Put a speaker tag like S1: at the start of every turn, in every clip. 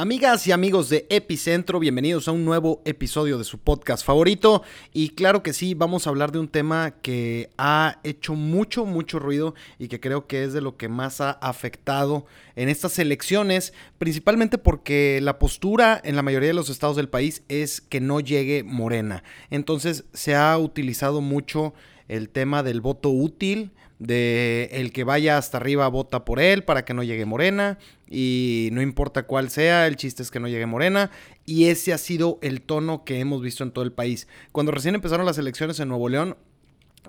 S1: Amigas y amigos de Epicentro, bienvenidos a un nuevo episodio de su podcast favorito. Y claro que sí, vamos a hablar de un tema que ha hecho mucho, mucho ruido y que creo que es de lo que más ha afectado en estas elecciones, principalmente porque la postura en la mayoría de los estados del país es que no llegue Morena. Entonces se ha utilizado mucho el tema del voto útil, de el que vaya hasta arriba vota por él para que no llegue Morena y no importa cuál sea, el chiste es que no llegue Morena y ese ha sido el tono que hemos visto en todo el país. Cuando recién empezaron las elecciones en Nuevo León,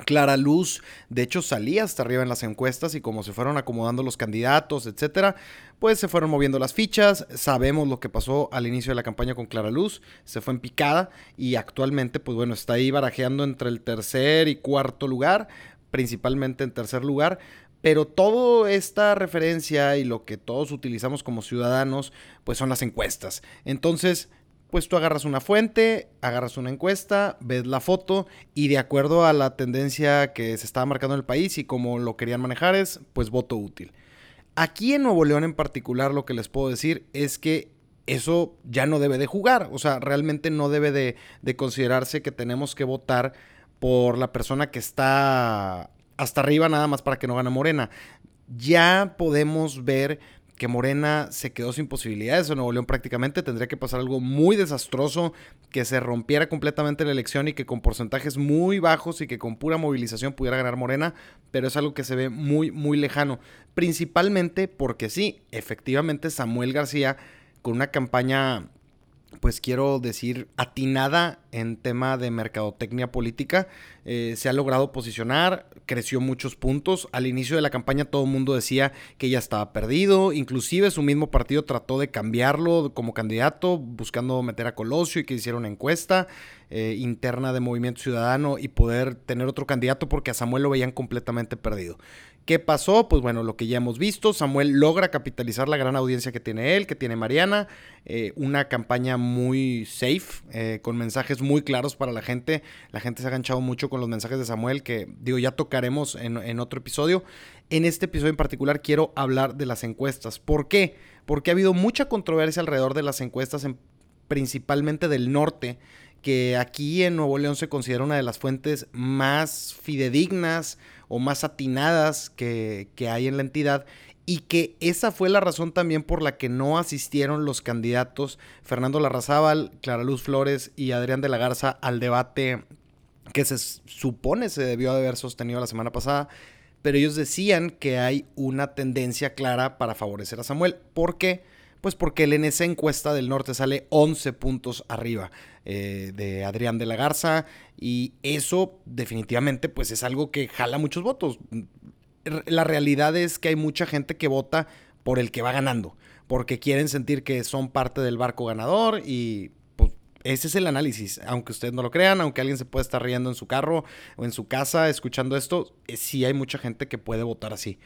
S1: Clara Luz, de hecho, salía hasta arriba en las encuestas y como se fueron acomodando los candidatos, etcétera, pues se fueron moviendo las fichas. Sabemos lo que pasó al inicio de la campaña con Clara Luz, se fue en picada y actualmente, pues bueno, está ahí barajeando entre el tercer y cuarto lugar, principalmente en tercer lugar, pero toda esta referencia y lo que todos utilizamos como ciudadanos, pues son las encuestas. Entonces, pues tú agarras una fuente, agarras una encuesta, ves la foto y de acuerdo a la tendencia que se estaba marcando en el país y como lo querían manejar es, pues voto útil. Aquí en Nuevo León en particular lo que les puedo decir es que eso ya no debe de jugar, o sea, realmente no debe de, de considerarse que tenemos que votar por la persona que está hasta arriba nada más para que no gane Morena. Ya podemos ver que Morena se quedó sin posibilidades en Nuevo León prácticamente. Tendría que pasar algo muy desastroso, que se rompiera completamente la elección y que con porcentajes muy bajos y que con pura movilización pudiera ganar Morena, pero es algo que se ve muy, muy lejano. Principalmente porque sí, efectivamente Samuel García con una campaña pues quiero decir, atinada en tema de mercadotecnia política. Eh, se ha logrado posicionar, creció muchos puntos. Al inicio de la campaña todo el mundo decía que ya estaba perdido. Inclusive su mismo partido trató de cambiarlo como candidato, buscando meter a Colosio y que hiciera una encuesta eh, interna de Movimiento Ciudadano y poder tener otro candidato porque a Samuel lo veían completamente perdido. ¿Qué pasó? Pues bueno, lo que ya hemos visto, Samuel logra capitalizar la gran audiencia que tiene él, que tiene Mariana, eh, una campaña muy safe, eh, con mensajes muy claros para la gente. La gente se ha ganchado mucho con los mensajes de Samuel, que digo, ya tocaremos en, otro episodio. En este episodio en particular quiero hablar de las encuestas. ¿Por qué? Porque ha habido mucha controversia alrededor de las encuestas, en, principalmente del norte que aquí en Nuevo León se considera una de las fuentes más fidedignas o más atinadas que, hay en la entidad y que esa fue la razón también por la que no asistieron los candidatos Fernando Larrazábal, Clara Luz Flores y Adrián de la Garza al debate que se supone se debió de haber sostenido la semana pasada, pero ellos decían que hay una tendencia clara para favorecer a Samuel. ¿Por qué? Pues porque en esa encuesta del norte sale 11 puntos arriba eh, de Adrián de la Garza y eso definitivamente pues es algo que jala muchos votos. La realidad es que hay mucha gente que vota por el que va ganando, porque quieren sentir que son parte del barco ganador y pues ese es el análisis, aunque ustedes no lo crean, aunque alguien se pueda estar riendo en su carro o en su casa escuchando esto, eh, sí hay mucha gente que puede votar así.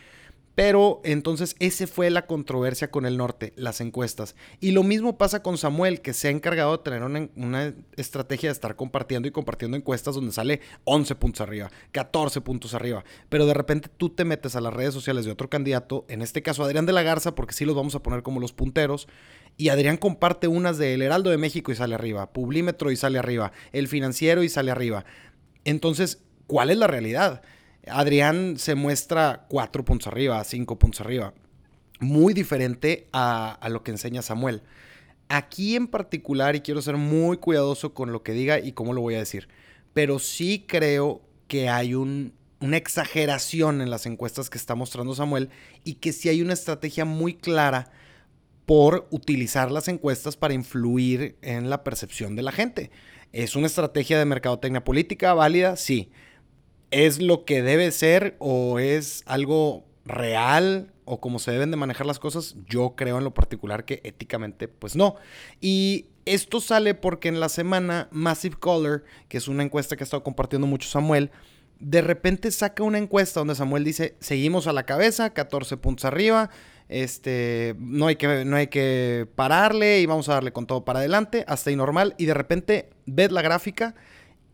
S1: Pero entonces ese fue la controversia con el norte, las encuestas. Y lo mismo pasa con Samuel, que se ha encargado de tener una, estrategia de estar compartiendo y compartiendo encuestas donde sale 11 puntos arriba, 14 puntos arriba. Pero de repente tú te metes a las redes sociales de otro candidato, en este caso Adrián de la Garza, porque sí los vamos a poner como los punteros. Y Adrián comparte unas de El Heraldo de México y sale arriba, Publímetro y sale arriba, El Financiero y sale arriba. Entonces, ¿cuál es la realidad? Adrián se muestra cuatro puntos arriba, cinco puntos arriba. Muy diferente a, lo que enseña Samuel. Aquí en particular, y quiero ser muy cuidadoso con lo que diga y cómo lo voy a decir, pero sí creo que hay una exageración en las encuestas que está mostrando Samuel y que sí hay una estrategia muy clara por utilizar las encuestas para influir en la percepción de la gente. ¿Es una estrategia de mercadotecnia política válida? Sí es lo que debe ser o es algo real o como se deben de manejar las cosas, yo creo en lo particular que éticamente pues no. Y esto sale porque en la semana Massive Color, que es una encuesta que ha estado compartiendo mucho Samuel, de repente saca una encuesta donde Samuel dice, seguimos a la cabeza, 14 puntos arriba, este, no hay que, no hay que pararle y vamos a darle con todo para adelante, hasta ahí normal, y de repente ves la gráfica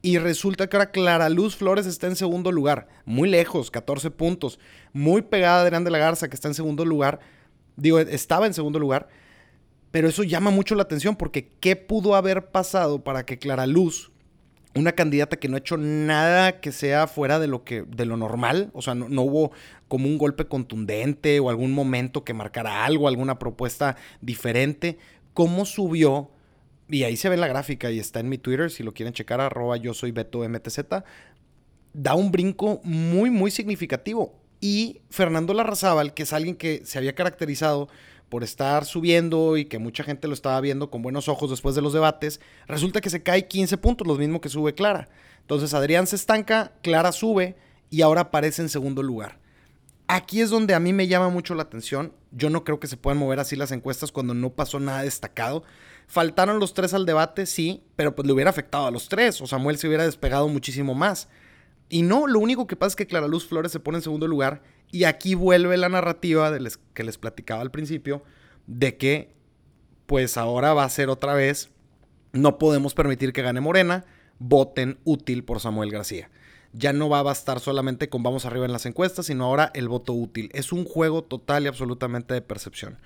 S1: y resulta que ahora Clara Luz Flores está en segundo lugar, muy lejos, 14 puntos, muy pegada a Adrián de la Garza, que está en segundo lugar, digo, estaba en segundo lugar, Pero eso llama mucho la atención porque ¿qué pudo haber pasado para que Clara Luz, una candidata que no ha hecho nada que sea fuera de lo, que, de lo normal, o sea, no, no hubo como un golpe contundente o algún momento que marcara algo, alguna propuesta diferente, cómo subió y ahí se ve la gráfica y está en mi Twitter, si lo quieren checar, arroba yo soy Beto MTZ, da un brinco muy, muy significativo. Y Fernando Larrazábal, que es alguien que se había caracterizado por estar subiendo y que mucha gente lo estaba viendo con buenos ojos después de los debates, resulta que se cae 15 puntos, lo mismo que sube Clara. Entonces Adrián se estanca, Clara sube y ahora aparece en segundo lugar. Aquí es donde a mí me llama mucho la atención. Yo no creo que se puedan mover así las encuestas cuando no pasó nada destacado. Faltaron los tres al debate, sí, pero pues le hubiera afectado a los tres. O Samuel se hubiera despegado muchísimo más. Y no, lo único que pasa es que Clara Luz Flores se pone en segundo lugar y aquí vuelve la narrativa que les platicaba al principio de que pues ahora va a ser otra vez, no podemos permitir que gane Morena, voten útil por Samuel García. Ya no va a bastar solamente con vamos arriba en las encuestas, sino ahora el voto útil. Es un juego total y absolutamente de percepción.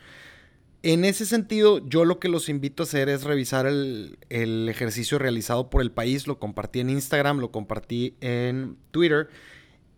S1: En ese sentido, yo lo que los invito a hacer es revisar el, ejercicio realizado por el país. Lo compartí en Instagram, lo compartí en Twitter.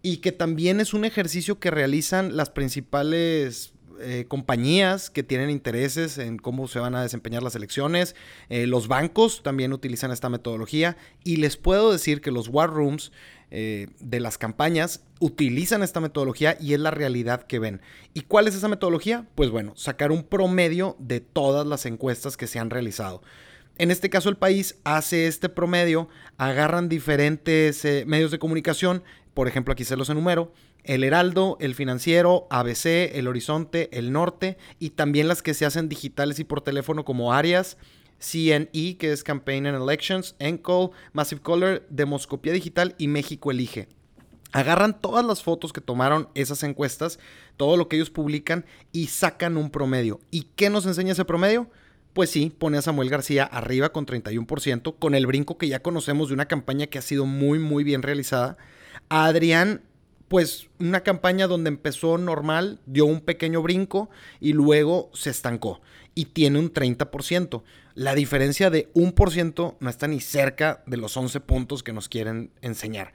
S1: Y que también es un ejercicio que realizan las principales eh, compañías que tienen intereses en cómo se van a desempeñar las elecciones. Eh, los bancos también utilizan esta metodología. Y les puedo decir que los war rooms eh, de las campañas utilizan esta metodología y es la realidad que ven. ¿Y cuál es esa metodología? Pues bueno, sacar un promedio de todas las encuestas que se han realizado. En este caso el país hace este promedio, agarran diferentes medios de comunicación, por ejemplo aquí se los enumero, el Heraldo, el Financiero, ABC, el Horizonte, el Norte y también las que se hacen digitales y por teléfono como Arias, CNE, que es Campaign and Elections, Encol, Massive Color, Demoscopía Digital y México Elige. Agarran todas las fotos que tomaron esas encuestas, todo lo que ellos publican y sacan un promedio. ¿Y qué nos enseña ese promedio? Pues sí, pone a Samuel García arriba con 31%, con el brinco que ya conocemos de una campaña que ha sido muy, muy bien realizada. Adrián, pues una campaña donde empezó normal, dio un pequeño brinco y luego se estancó y tiene un 30%. La diferencia de un por ciento no está ni cerca de los 11 puntos que nos quieren enseñar.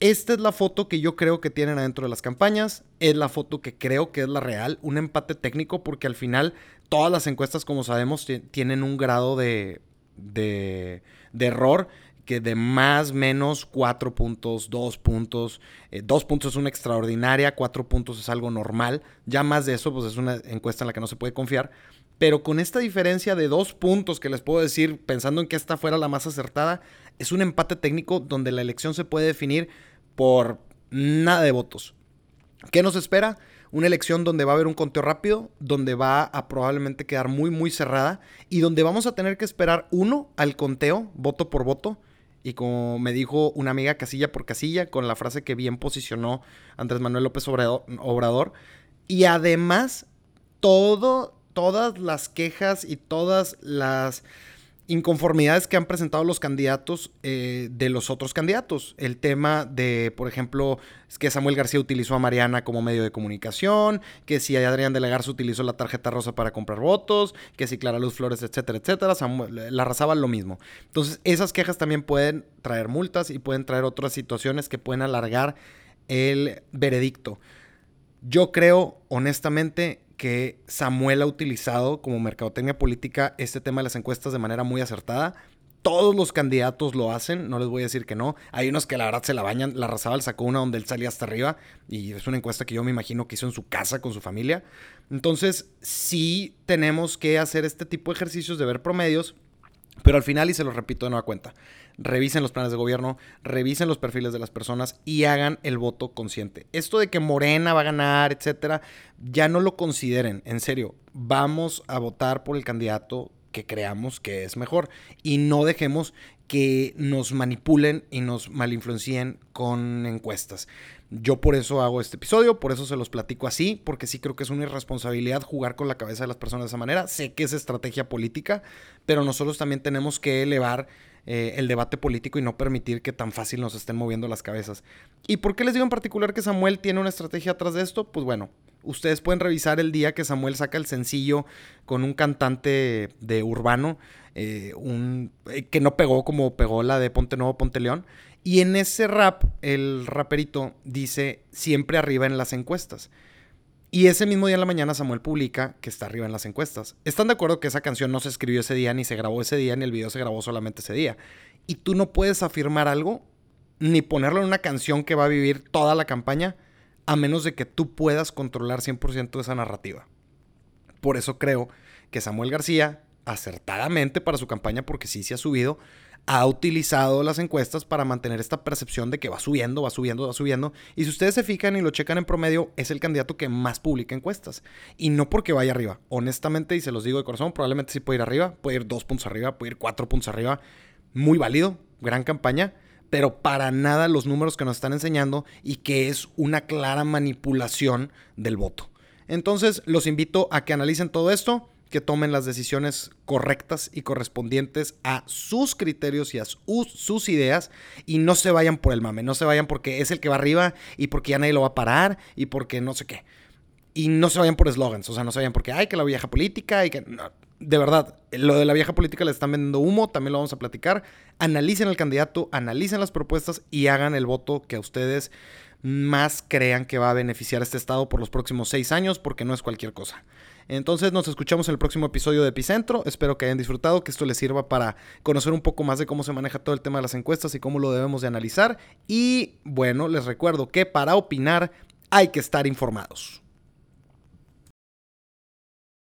S1: Esta es la foto que yo creo que tienen adentro de las campañas. Es la foto que creo que es la real. Un empate técnico porque al final todas las encuestas, como sabemos, tienen un grado de, de, error que de más menos 4 puntos, 2 puntos. 2 eh, puntos es una extraordinaria, 4 puntos es algo normal. Ya más de eso, pues es una encuesta en la que no se puede confiar. Pero con esta diferencia de dos puntos que les puedo decir, pensando en que esta fuera la más acertada, es un empate técnico donde la elección se puede definir por nada de votos. ¿Qué nos espera? Una elección donde va a haber un conteo rápido, donde va a probablemente quedar muy, muy cerrada y donde vamos a tener que esperar uno al conteo, voto por voto. Y como me dijo una amiga casilla por casilla, con la frase que bien posicionó Andrés Manuel López Obrador. Y además, todo todas las quejas y todas las inconformidades que han presentado los candidatos eh, de los otros candidatos. El tema de, por ejemplo, que Samuel García utilizó a Mariana como medio de comunicación, que si Adrián de la Garza utilizó la tarjeta rosa para comprar votos, que si Clara Luz Flores, etcétera, etcétera, Samuel, la arrasaba lo mismo. Entonces, esas quejas también pueden traer multas y pueden traer otras situaciones que pueden alargar el veredicto. Yo creo, honestamente, que Samuel ha utilizado como mercadotecnia política este tema de las encuestas de manera muy acertada. Todos los candidatos lo hacen, no les voy a decir que no. Hay unos que la verdad se la bañan. La Razabal sacó una donde él salía hasta arriba y es una encuesta que yo me imagino que hizo en su casa con su familia. Entonces, sí tenemos que hacer este tipo de ejercicios de ver promedios, pero al final, y se lo repito de nueva cuenta, revisen los planes de gobierno, revisen los perfiles de las personas y hagan el voto consciente. Esto de que Morena va a ganar, etcétera, ya no lo consideren, en serio. Vamos a votar por el candidato que creamos que es mejor y no dejemos que nos manipulen y nos malinfluencien con encuestas. Yo por eso hago este episodio, por eso se los platico así, porque sí creo que es una irresponsabilidad jugar con la cabeza de las personas de esa manera. Sé que es estrategia política, pero nosotros también tenemos que elevar eh, el debate político y no permitir que tan fácil nos estén moviendo las cabezas. ¿Y por qué les digo en particular que Samuel tiene una estrategia atrás de esto? Pues bueno, ustedes pueden revisar el día que Samuel saca el sencillo con un cantante de urbano, eh, un, eh, que no pegó como pegó la de Ponte Nuevo, Ponte León. Y en ese rap, el raperito dice siempre arriba en las encuestas. Y ese mismo día en la mañana Samuel publica que está arriba en las encuestas. ¿Están de acuerdo que esa canción no se escribió ese día, ni se grabó ese día, ni el video se grabó solamente ese día? Y tú no puedes afirmar algo, ni ponerlo en una canción que va a vivir toda la campaña, a menos de que tú puedas controlar 100% de esa narrativa. Por eso creo que Samuel García, acertadamente para su campaña, porque sí se ha subido, ha utilizado las encuestas para mantener esta percepción de que va subiendo, va subiendo, va subiendo. Y si ustedes se fijan y lo checan en promedio, es el candidato que más publica encuestas. Y no porque vaya arriba. Honestamente, y se los digo de corazón, probablemente sí puede ir arriba, puede ir dos puntos arriba, puede ir cuatro puntos arriba. Muy válido, gran campaña. Pero para nada los números que nos están enseñando y que es una clara manipulación del voto. Entonces, los invito a que analicen todo esto que tomen las decisiones correctas y correspondientes a sus criterios y a sus ideas y no se vayan por el mame, no se vayan porque es el que va arriba y porque ya nadie lo va a parar y porque no sé qué. Y no se vayan por eslogans, o sea, no se vayan porque hay que la vieja política y que... de verdad, lo de la vieja política le están vendiendo humo, también lo vamos a platicar. Analicen el candidato, analicen las propuestas y hagan el voto que a ustedes más crean que va a beneficiar a este estado por los próximos seis años, porque no es cualquier cosa. Entonces nos escuchamos en el próximo episodio de Epicentro. Espero que hayan disfrutado, que esto les sirva para conocer un poco más de cómo se maneja todo el tema de las encuestas y cómo lo debemos de analizar. Y bueno, les recuerdo que para opinar hay que estar informados.